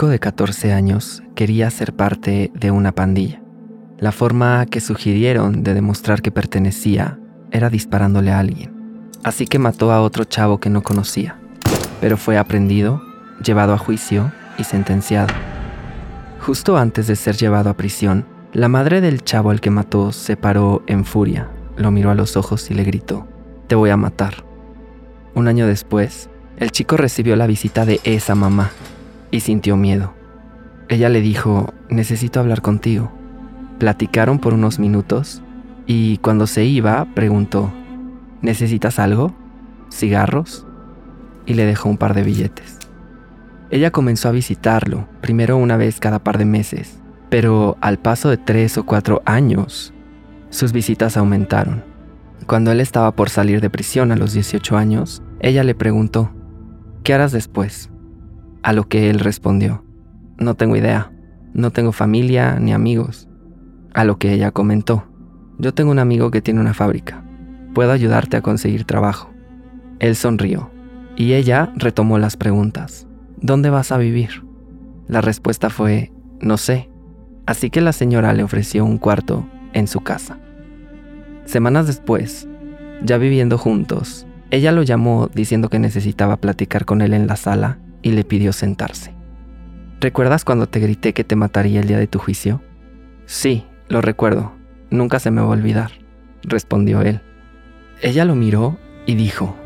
Chico de 14 años quería ser parte de una pandilla. La forma que sugirieron de demostrar que pertenecía era disparándole a alguien. Así que mató a otro chavo que no conocía, pero fue aprendido, llevado a juicio y sentenciado. Justo antes de ser llevado a prisión, la madre del chavo al que mató se paró en furia, lo miró a los ojos y le gritó, Te voy a matar. Un año después, el chico recibió la visita de esa mamá y sintió miedo. Ella le dijo, necesito hablar contigo. Platicaron por unos minutos y cuando se iba preguntó, ¿necesitas algo? ¿Cigarros? Y le dejó un par de billetes. Ella comenzó a visitarlo, primero una vez cada par de meses, pero al paso de tres o cuatro años, sus visitas aumentaron. Cuando él estaba por salir de prisión a los 18 años, ella le preguntó, ¿qué harás después? A lo que él respondió, no tengo idea, no tengo familia ni amigos. A lo que ella comentó, yo tengo un amigo que tiene una fábrica, puedo ayudarte a conseguir trabajo. Él sonrió y ella retomó las preguntas. ¿Dónde vas a vivir? La respuesta fue, no sé. Así que la señora le ofreció un cuarto en su casa. Semanas después, ya viviendo juntos, ella lo llamó diciendo que necesitaba platicar con él en la sala y le pidió sentarse. ¿Recuerdas cuando te grité que te mataría el día de tu juicio? Sí, lo recuerdo, nunca se me va a olvidar, respondió él. Ella lo miró y dijo,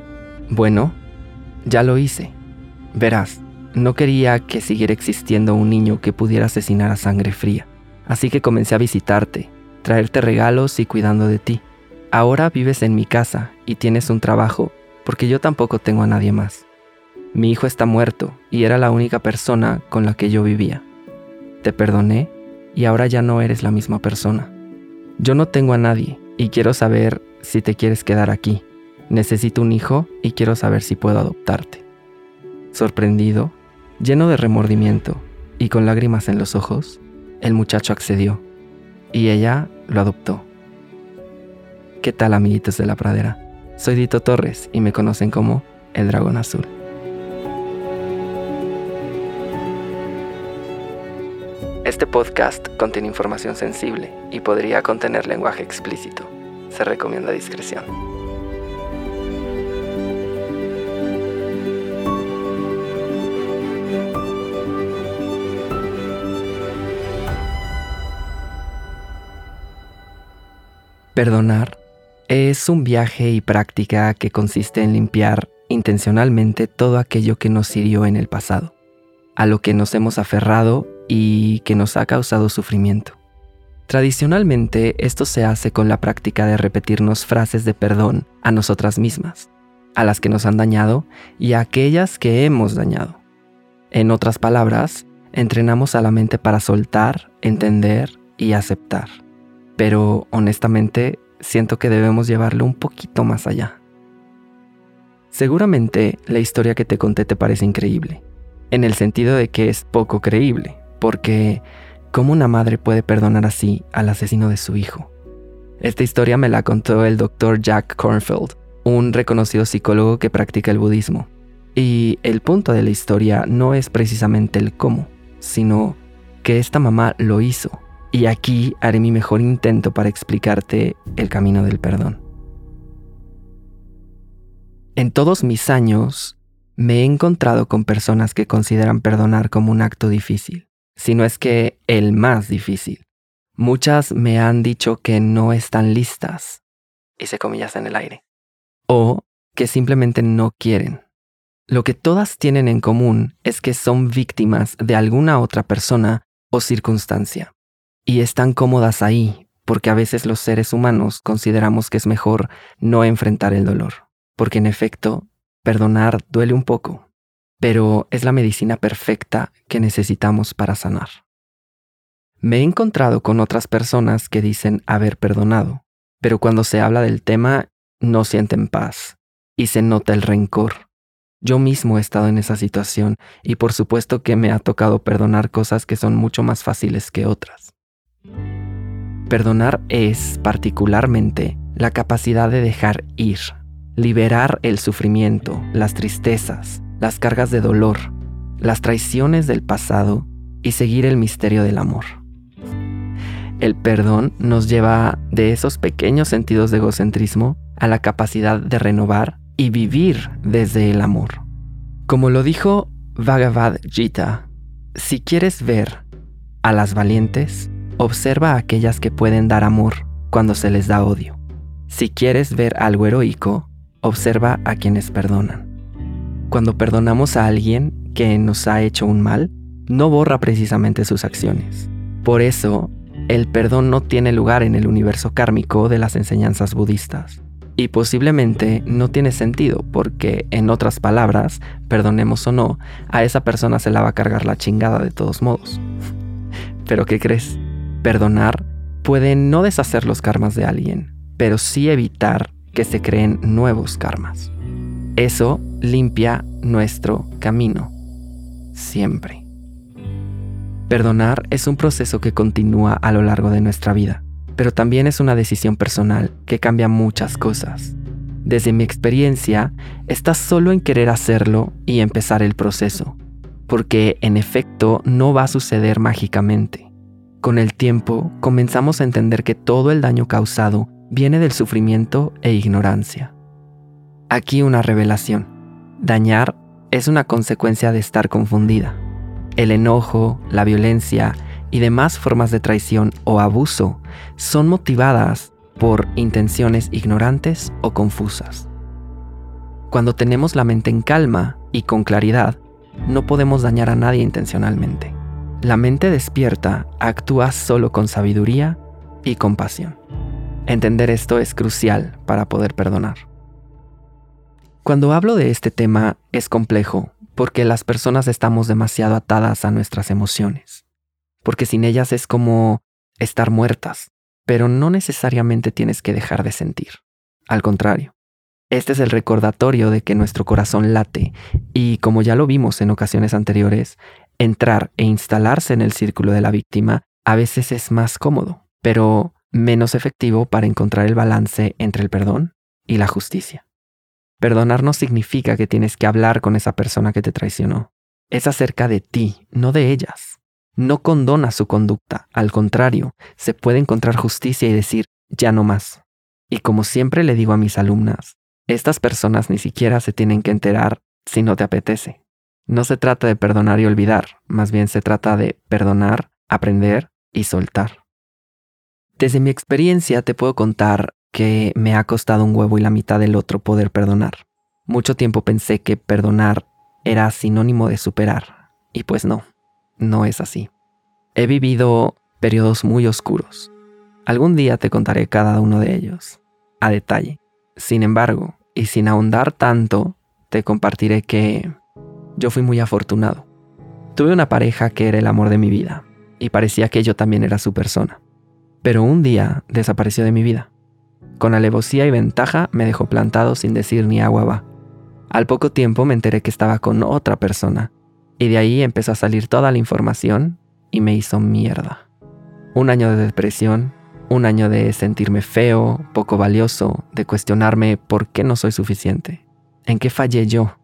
bueno, ya lo hice. Verás, no quería que siguiera existiendo un niño que pudiera asesinar a sangre fría, así que comencé a visitarte, traerte regalos y cuidando de ti. Ahora vives en mi casa y tienes un trabajo porque yo tampoco tengo a nadie más. Mi hijo está muerto y era la única persona con la que yo vivía. Te perdoné y ahora ya no eres la misma persona. Yo no tengo a nadie y quiero saber si te quieres quedar aquí. Necesito un hijo y quiero saber si puedo adoptarte. Sorprendido, lleno de remordimiento y con lágrimas en los ojos, el muchacho accedió y ella lo adoptó. ¿Qué tal amiguitos de la pradera? Soy Dito Torres y me conocen como el dragón azul. Este podcast contiene información sensible y podría contener lenguaje explícito. Se recomienda discreción. Perdonar es un viaje y práctica que consiste en limpiar intencionalmente todo aquello que nos hirió en el pasado, a lo que nos hemos aferrado y que nos ha causado sufrimiento. Tradicionalmente esto se hace con la práctica de repetirnos frases de perdón a nosotras mismas, a las que nos han dañado y a aquellas que hemos dañado. En otras palabras, entrenamos a la mente para soltar, entender y aceptar. Pero honestamente siento que debemos llevarlo un poquito más allá. Seguramente la historia que te conté te parece increíble, en el sentido de que es poco creíble, porque ¿cómo una madre puede perdonar así al asesino de su hijo? Esta historia me la contó el doctor Jack Kornfield, un reconocido psicólogo que practica el budismo. Y el punto de la historia no es precisamente el cómo, sino que esta mamá lo hizo. Y aquí haré mi mejor intento para explicarte el camino del perdón. En todos mis años me he encontrado con personas que consideran perdonar como un acto difícil sino es que el más difícil. Muchas me han dicho que no están listas, hice comillas en el aire, o que simplemente no quieren. Lo que todas tienen en común es que son víctimas de alguna otra persona o circunstancia, y están cómodas ahí porque a veces los seres humanos consideramos que es mejor no enfrentar el dolor, porque en efecto Perdonar duele un poco, pero es la medicina perfecta que necesitamos para sanar. Me he encontrado con otras personas que dicen haber perdonado, pero cuando se habla del tema no sienten paz y se nota el rencor. Yo mismo he estado en esa situación y por supuesto que me ha tocado perdonar cosas que son mucho más fáciles que otras. Perdonar es, particularmente, la capacidad de dejar ir, liberar el sufrimiento, las tristezas, las cargas de dolor, las traiciones del pasado y seguir el misterio del amor. El perdón nos lleva de esos pequeños sentidos de egocentrismo a la capacidad de renovar y vivir desde el amor. Como lo dijo Bhagavad Gita, si quieres ver a las valientes, observa a aquellas que pueden dar amor cuando se les da odio. Si quieres ver algo heroico, observa a quienes perdonan. Cuando perdonamos a alguien que nos ha hecho un mal, no borra precisamente sus acciones. Por eso, el perdón no tiene lugar en el universo kármico de las enseñanzas budistas. Y posiblemente no tiene sentido porque, en otras palabras, perdonemos o no, a esa persona se la va a cargar la chingada de todos modos. Pero ¿qué crees? Perdonar puede no deshacer los karmas de alguien, pero sí evitar que se creen nuevos karmas. Eso limpia nuestro camino. Siempre. Perdonar es un proceso que continúa a lo largo de nuestra vida pero también es una decisión personal que cambia muchas cosas. Desde mi experiencia, está solo en querer hacerlo y empezar el proceso, porque en efecto no va a suceder mágicamente. Con el tiempo comenzamos a entender que todo el daño causado viene del sufrimiento e ignorancia. Aquí una revelación. Dañar es una consecuencia de estar confundida. El enojo, la violencia y demás formas de traición o abuso son motivadas por intenciones ignorantes o confusas. Cuando tenemos la mente en calma y con claridad, no podemos dañar a nadie intencionalmente. La mente despierta actúa solo con sabiduría y compasión. Entender esto es crucial para poder perdonar. Cuando hablo de este tema es complejo porque las personas estamos demasiado atadas a nuestras emociones porque sin ellas es como estar muertas, pero no necesariamente tienes que dejar de sentir. Al contrario, este es el recordatorio de que nuestro corazón late y, como ya lo vimos en ocasiones anteriores, entrar e instalarse en el círculo de la víctima a veces es más cómodo, pero menos efectivo para encontrar el balance entre el perdón y la justicia. Perdonar no significa que tienes que hablar con esa persona que te traicionó. Es acerca de ti, no de ellas no condona su conducta, al contrario, se puede encontrar justicia y decir, ya no más. Y como siempre le digo a mis alumnas, estas personas ni siquiera se tienen que enterar si no te apetece. No se trata de perdonar y olvidar, más bien se trata de perdonar, aprender y soltar. Desde mi experiencia te puedo contar que me ha costado un huevo y la mitad del otro poder perdonar. Mucho tiempo pensé que perdonar era sinónimo de superar, y pues no no es así. He vivido periodos muy oscuros. Algún día te contaré cada uno de ellos, a detalle. Sin embargo, y sin ahondar tanto, te compartiré que yo fui muy afortunado. Tuve una pareja que era el amor de mi vida, y parecía que yo también era su persona. Pero un día desapareció de mi vida. Con alevosía y ventaja me dejó plantado sin decir ni agua va. Al poco tiempo me enteré que estaba con otra persona y de ahí empezó a salir toda la información y me hizo mierda. Un año de depresión, un año de sentirme feo, poco valioso, de cuestionarme por qué no soy suficiente, en qué fallé yo.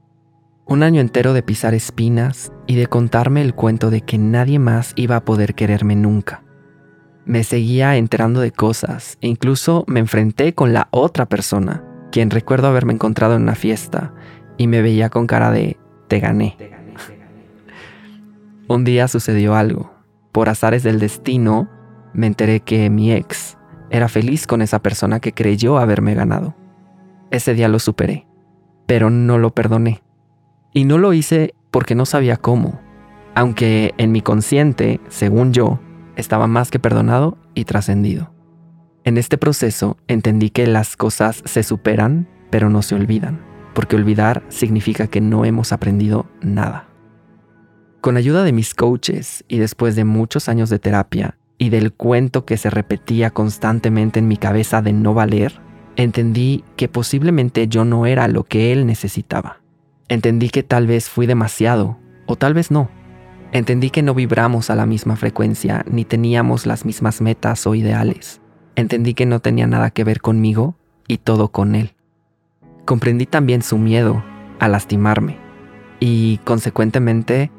Un año entero de pisar espinas y de contarme el cuento de que nadie más iba a poder quererme nunca. Me seguía enterando de cosas e incluso me enfrenté con la otra persona, quien recuerdo haberme encontrado en una fiesta y me veía con cara de te gané. Un día sucedió algo. Por azares del destino, me enteré que mi ex era feliz con esa persona que creyó haberme ganado. Ese día lo superé, pero no lo perdoné. Y no lo hice porque no sabía cómo, aunque en mi consciente, según yo, estaba más que perdonado y trascendido. En este proceso entendí que las cosas se superan, pero no se olvidan. porque olvidar significa que no hemos aprendido nada. Con ayuda de mis coaches y después de muchos años de terapia y del cuento que se repetía constantemente en mi cabeza de no valer, entendí que posiblemente yo no era lo que él necesitaba. Entendí que tal vez fui demasiado, o tal vez no. Entendí que no vibramos a la misma frecuencia ni teníamos las mismas metas o ideales. Entendí que no tenía nada que ver conmigo y todo con él. Comprendí también su miedo a lastimarme y, consecuentemente,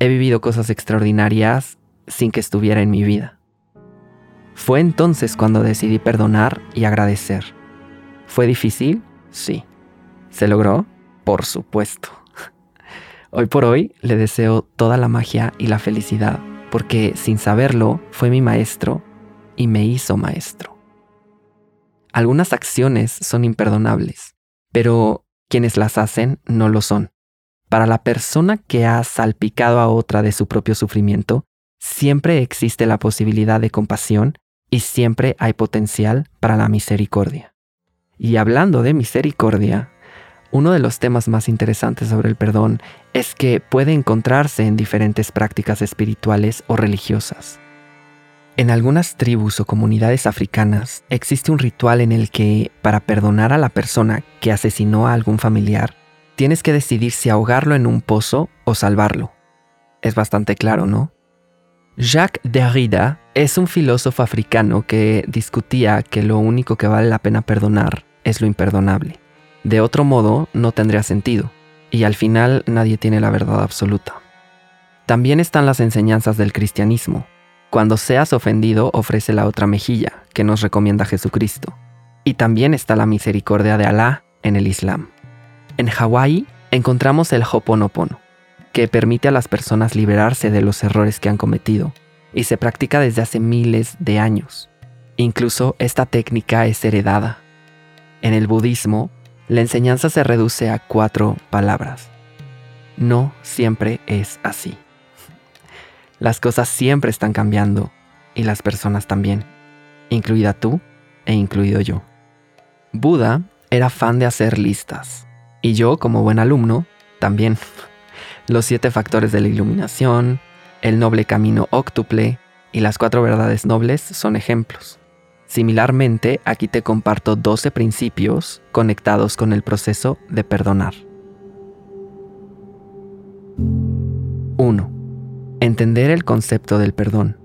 he vivido cosas extraordinarias sin que estuviera en mi vida. Fue entonces cuando decidí perdonar y agradecer. ¿Fue difícil? Sí. ¿Se logró? Por supuesto. Hoy por hoy le deseo toda la magia y la felicidad, porque sin saberlo fue mi maestro y me hizo maestro. Algunas acciones son imperdonables, pero quienes las hacen no lo son. Para la persona que ha salpicado a otra de su propio sufrimiento, siempre existe la posibilidad de compasión y siempre hay potencial para la misericordia. Y hablando de misericordia, uno de los temas más interesantes sobre el perdón es que puede encontrarse en diferentes prácticas espirituales o religiosas. En algunas tribus o comunidades africanas existe un ritual en el que, para perdonar a la persona que asesinó a algún familiar, tienes que decidir si ahogarlo en un pozo o salvarlo. Es bastante claro, ¿no? Jacques Derrida es un filósofo africano que discutía que lo único que vale la pena perdonar es lo imperdonable. De otro modo, no tendría sentido, y al final nadie tiene la verdad absoluta. También están las enseñanzas del cristianismo, cuando seas ofendido, ofrece la otra mejilla, que nos recomienda Jesucristo. Y también está la misericordia de Alá en el Islam. En Hawái encontramos el Hoponopono, que permite a las personas liberarse de los errores que han cometido, y se practica desde hace miles de años. Incluso esta técnica es heredada. En el budismo, la enseñanza se reduce a cuatro palabras. No siempre es así. Las cosas siempre están cambiando y las personas también, incluida tú e incluido yo. Buda era fan de hacer listas y yo como buen alumno también. Los siete factores de la iluminación, el noble camino óctuple y las cuatro verdades nobles son ejemplos. Similarmente, aquí te comparto 12 principios conectados con el proceso de perdonar. 1 Entender el concepto del perdón.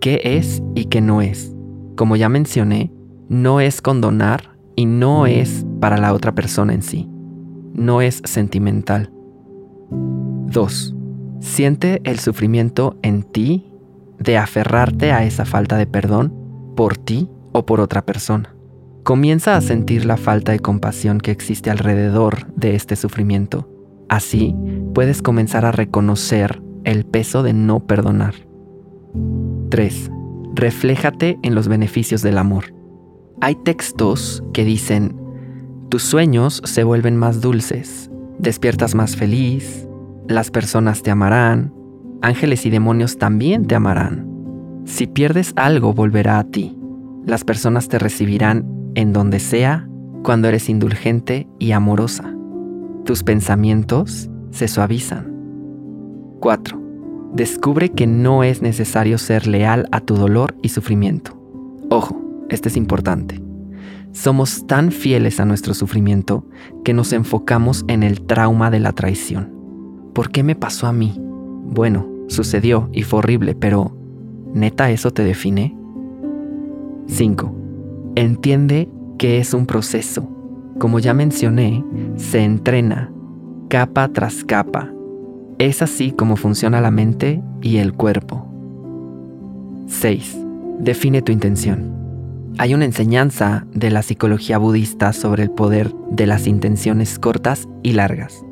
¿Qué es y qué no es? Como ya mencioné, no es condonar y no es para la otra persona en sí. No es sentimental. 2. Siente el sufrimiento en ti de aferrarte a esa falta de perdón por ti o por otra persona. Comienza a sentir la falta de compasión que existe alrededor de este sufrimiento. Así puedes comenzar a reconocer el peso de no perdonar. 3. Refléjate en los beneficios del amor. Hay textos que dicen, tus sueños se vuelven más dulces, despiertas más feliz, las personas te amarán, ángeles y demonios también te amarán. Si pierdes algo volverá a ti, las personas te recibirán en donde sea cuando eres indulgente y amorosa. Tus pensamientos se suavizan. 4. Descubre que no es necesario ser leal a tu dolor y sufrimiento. Ojo, este es importante. Somos tan fieles a nuestro sufrimiento que nos enfocamos en el trauma de la traición. ¿Por qué me pasó a mí? Bueno, sucedió y fue horrible, pero ¿neta eso te define? 5. Entiende que es un proceso. Como ya mencioné, se entrena capa tras capa es así como funciona la mente y el cuerpo. 6. Define tu intención. Hay una enseñanza de la psicología budista sobre el poder de las intenciones cortas y largas.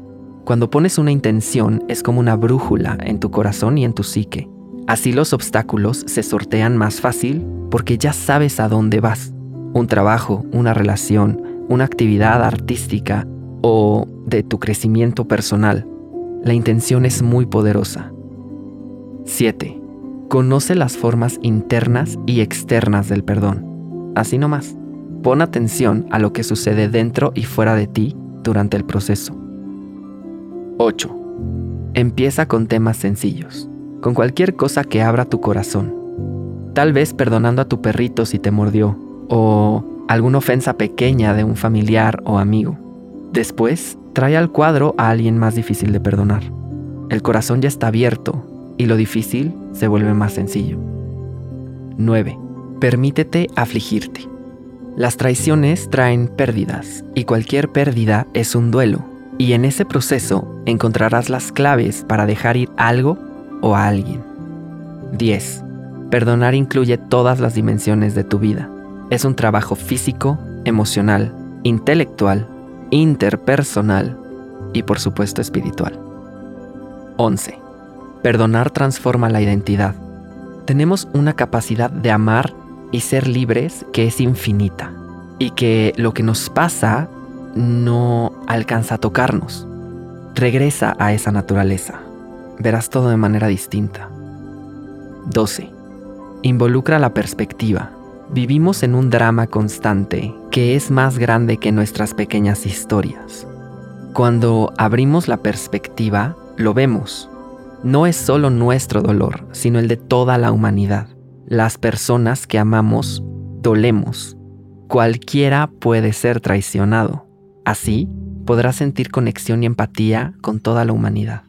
Cuando pones una intención es como una brújula en tu corazón y en tu psique. Así los obstáculos se sortean más fácil porque ya sabes a dónde vas. Un trabajo, una relación, una actividad artística o de tu crecimiento personal la intención es muy poderosa. 7. Conoce las formas internas y externas del perdón. Así nomás. Pon atención a lo que sucede dentro y fuera de ti durante el proceso. 8. Empieza con temas sencillos, con cualquier cosa que abra tu corazón. Tal vez perdonando a tu perrito si te mordió, o alguna ofensa pequeña de un familiar o amigo. Después, trae al cuadro a alguien más difícil de perdonar. El corazón ya está abierto y lo difícil se vuelve más sencillo. 9. Permítete afligirte. Las traiciones traen pérdidas y cualquier pérdida es un duelo y en ese proceso encontrarás las claves para dejar ir algo o a alguien. 10. Perdonar incluye todas las dimensiones de tu vida. Es un trabajo físico, emocional, intelectual, interpersonal y por supuesto espiritual. 11. Perdonar transforma la identidad. Tenemos una capacidad de amar y ser libres que es infinita y que lo que nos pasa no alcanza a tocarnos. Regresa a esa naturaleza. Verás todo de manera distinta. 12. Involucra la perspectiva. Vivimos en un drama constante que es más grande que nuestras pequeñas historias. Cuando abrimos la perspectiva, lo vemos. No es solo nuestro dolor, sino el de toda la humanidad. Las personas que amamos dolemos. Cualquiera puede ser traicionado. Así, podrás sentir conexión y empatía con toda la humanidad.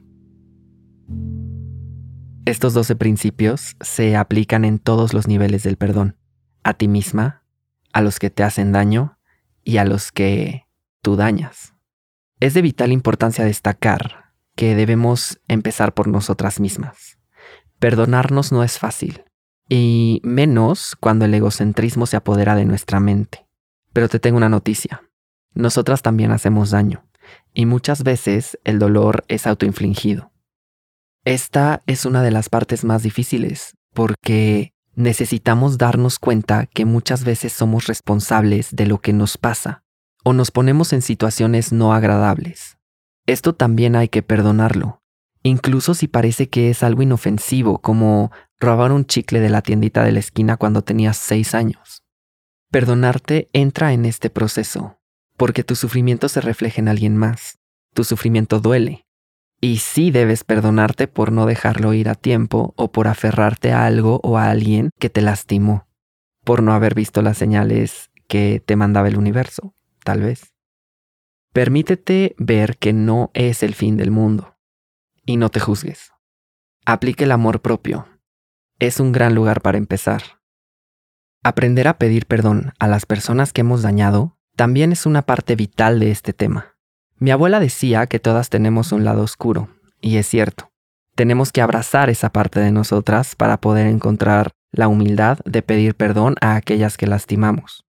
Estos 12 principios se aplican en todos los niveles del perdón, a ti misma, a los que te hacen daño y a los que tú dañas. Es de vital importancia destacar que debemos empezar por nosotras mismas. Perdonarnos no es fácil, y menos cuando el egocentrismo se apodera de nuestra mente. Pero te tengo una noticia nosotras también hacemos daño, y muchas veces el dolor es autoinfligido. Esta es una de las partes más difíciles, porque necesitamos darnos cuenta que muchas veces somos responsables de lo que nos pasa, o nos ponemos en situaciones no agradables. Esto también hay que perdonarlo, incluso si parece que es algo inofensivo, como robar un chicle de la tiendita de la esquina cuando tenías seis años. Perdonarte entra en este proceso, porque tu sufrimiento se refleja en alguien más. Tu sufrimiento duele. Y sí debes perdonarte por no dejarlo ir a tiempo o por aferrarte a algo o a alguien que te lastimó, por no haber visto las señales que te mandaba el universo, tal vez. Permítete ver que no es el fin del mundo y no te juzgues. Aplique el amor propio. Es un gran lugar para empezar. Aprender a pedir perdón a las personas que hemos dañado también es una parte vital de este tema. Mi abuela decía que todas tenemos un lado oscuro, y es cierto. Tenemos que abrazar esa parte de nosotras para poder encontrar la humildad de pedir perdón a aquellas que lastimamos.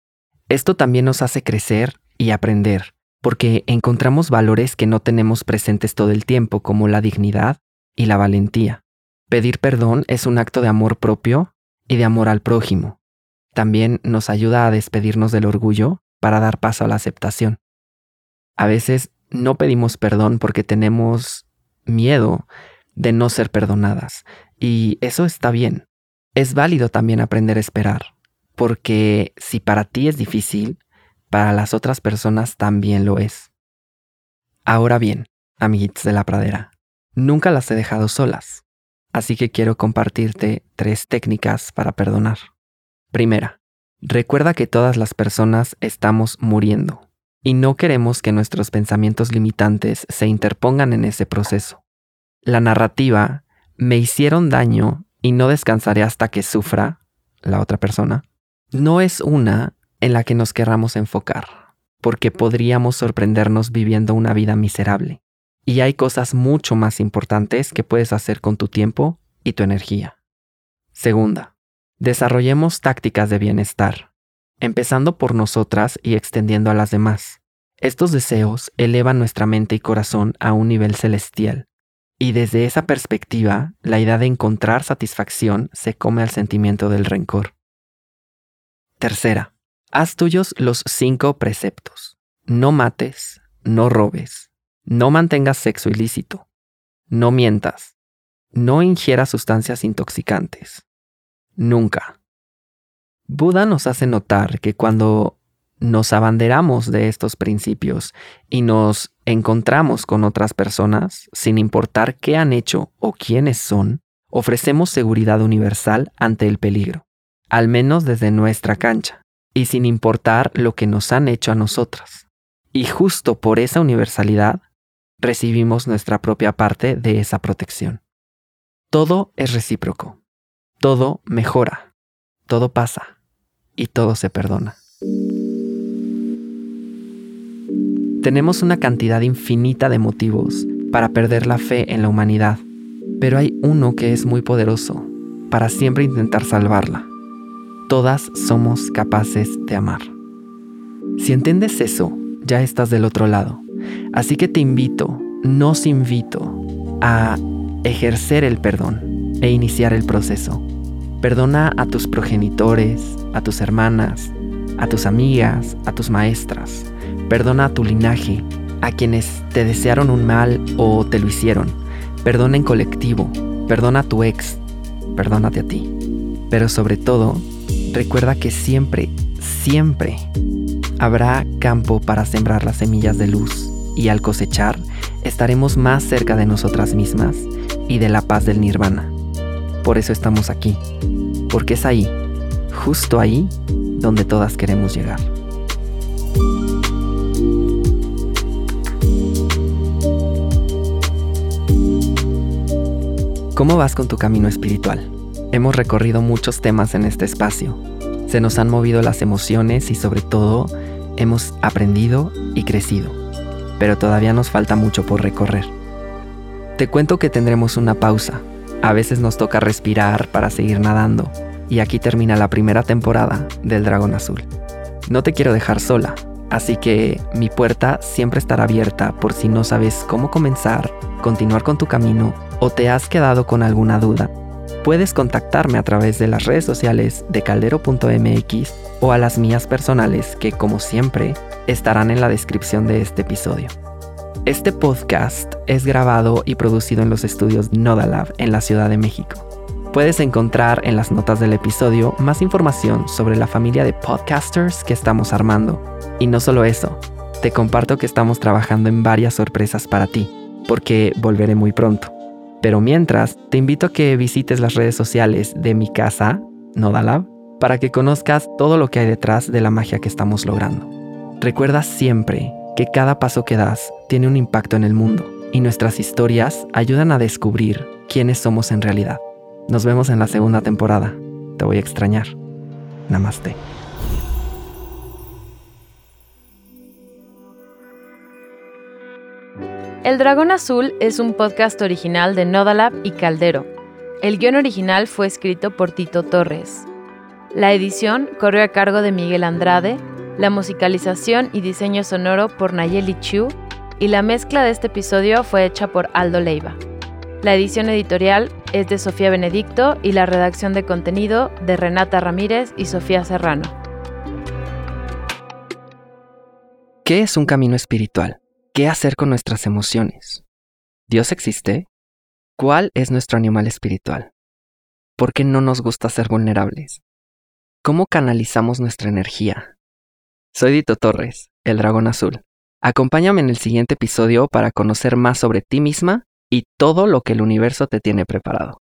Esto también nos hace crecer y aprender, porque encontramos valores que no tenemos presentes todo el tiempo, como la dignidad y la valentía. Pedir perdón es un acto de amor propio y de amor al prójimo. También nos ayuda a despedirnos del orgullo para dar paso a la aceptación. A veces no pedimos perdón porque tenemos miedo de no ser perdonadas y eso está bien. Es válido también aprender a esperar, porque si para ti es difícil, para las otras personas también lo es. Ahora bien, amiguitos de la pradera, nunca las he dejado solas, así que quiero compartirte tres técnicas para perdonar. Primera, Recuerda que todas las personas estamos muriendo y no queremos que nuestros pensamientos limitantes se interpongan en ese proceso. La narrativa me hicieron daño y no descansaré hasta que sufra la otra persona no es una en la que nos querramos enfocar, porque podríamos sorprendernos viviendo una vida miserable. Y hay cosas mucho más importantes que puedes hacer con tu tiempo y tu energía. Segunda, Desarrollemos tácticas de bienestar, empezando por nosotras y extendiendo a las demás. Estos deseos elevan nuestra mente y corazón a un nivel celestial, y desde esa perspectiva, la idea de encontrar satisfacción se come al sentimiento del rencor. Tercera, haz tuyos los cinco preceptos. No mates, no robes, no mantengas sexo ilícito, no mientas, no ingieras sustancias intoxicantes, nunca. Buda nos hace notar que cuando nos abanderamos de estos principios y nos encontramos con otras personas, sin importar qué han hecho o quiénes son, ofrecemos seguridad universal ante el peligro, al menos desde nuestra cancha, y sin importar lo que nos han hecho a nosotras. Y justo por esa universalidad, recibimos nuestra propia parte de esa protección. Todo es recíproco, todo mejora, todo pasa y todo se perdona. Tenemos una cantidad infinita de motivos para perder la fe en la humanidad, pero hay uno que es muy poderoso para siempre intentar salvarla. Todas somos capaces de amar. Si entiendes eso, ya estás del otro lado. Así que te invito, nos invito a ejercer el perdón e iniciar el proceso. Perdona a tus progenitores, a tus hermanas, a tus amigas, a tus maestras Perdona a tu linaje, a quienes te desearon un mal o te lo hicieron. Perdona en colectivo, perdona a tu ex, perdónate a ti. Pero sobre todo, recuerda que siempre, siempre habrá campo para sembrar las semillas de luz y al cosechar estaremos más cerca de nosotras mismas y de la paz del nirvana. Por eso estamos aquí, porque es ahí, justo ahí, donde todas queremos llegar. ¿Cómo vas con tu camino espiritual? Hemos recorrido muchos temas en este espacio. Se nos han movido las emociones y sobre todo hemos aprendido y crecido. Pero todavía nos falta mucho por recorrer. Te cuento que tendremos una pausa. A veces nos toca respirar para seguir nadando. Y aquí termina la primera temporada del Dragón Azul. No te quiero dejar sola, así que mi puerta siempre estará abierta por si no sabes cómo comenzar, continuar con tu camino o te has quedado con alguna duda, puedes contactarme a través de las redes sociales de caldero.mx o a las mías personales que como siempre estarán en la descripción de este episodio. Este podcast es grabado y producido en los estudios Nodalab en la Ciudad de México. Puedes encontrar en las notas del episodio más información sobre la familia de podcasters que estamos armando. Y no solo eso, te comparto que estamos trabajando en varias sorpresas para ti, porque volveré muy pronto. Pero mientras, te invito a que visites las redes sociales de mi casa, Nodalab, para que conozcas todo lo que hay detrás de la magia que estamos logrando. Recuerda siempre que cada paso que das tiene un impacto en el mundo y nuestras historias ayudan a descubrir quiénes somos en realidad. Nos vemos en la segunda temporada. Te voy a extrañar. Namaste. El Dragón Azul es un podcast original de Nodalab y Caldero. El guion original fue escrito por Tito Torres. La edición corrió a cargo de Miguel Andrade, la musicalización y diseño sonoro por Nayeli Chu y la mezcla de este episodio fue hecha por Aldo Leiva. La edición editorial es de Sofía Benedicto y la redacción de contenido de Renata Ramírez y Sofía Serrano. ¿Qué es un camino espiritual? ¿Qué hacer con nuestras emociones? ¿Dios existe? ¿Cuál es nuestro animal espiritual? ¿Por qué no nos gusta ser vulnerables? ¿Cómo canalizamos nuestra energía? Soy Dito Torres, el dragón azul. Acompáñame en el siguiente episodio para conocer más sobre ti misma y todo lo que el universo te tiene preparado.